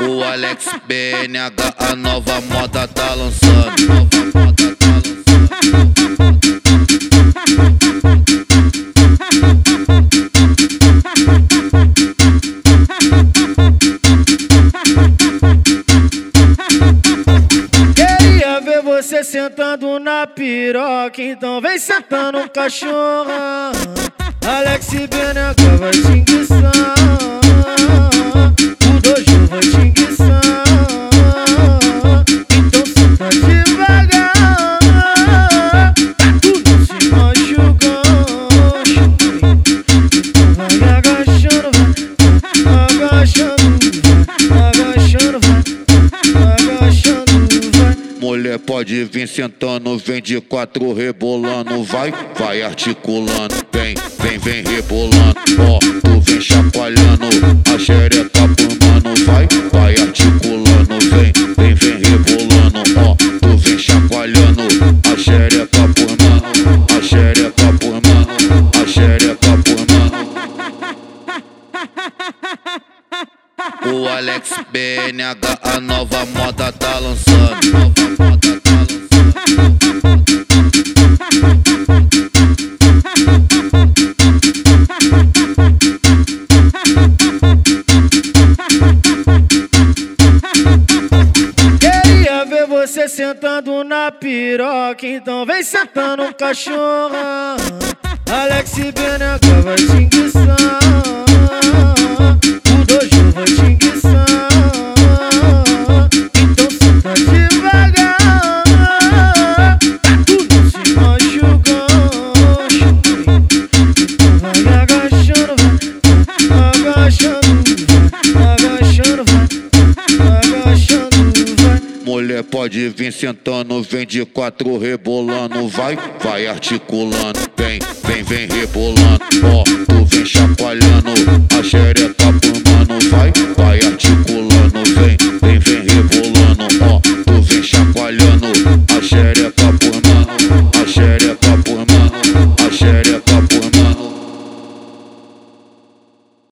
O Alex BNH, a nova moda tá lançando. Nova moda tá. Queria ver você sentando na piroca, então vem sentando cachorra. Alex BNH vai te enguiçar. O dojo vai te enguiçar. Então devagar. Pra tu não se machucar. Vai agachando, vai agachando, Mulher pode vir sentando, vem de quatro rebolando, vai, vai articulando, vem, vem, vem rebolando, ó, tu vem chacoalhando, a xereca mano, vai, vai articulando, vem, vem, vem rebolando, ó, tu vem chacoalhando, a xereca mano, a xereca mano, a xereca mano. O Alex BNH, a nova moda tá lançando. Você sentando na piroca, então vem sentando cachorra. Alex BNH vai te enguiçar. Pode vir sentando, vem de quatro rebolando, vai, vai articulando, vem, vem, vem rebolando, ó, tu vem chacoalhando.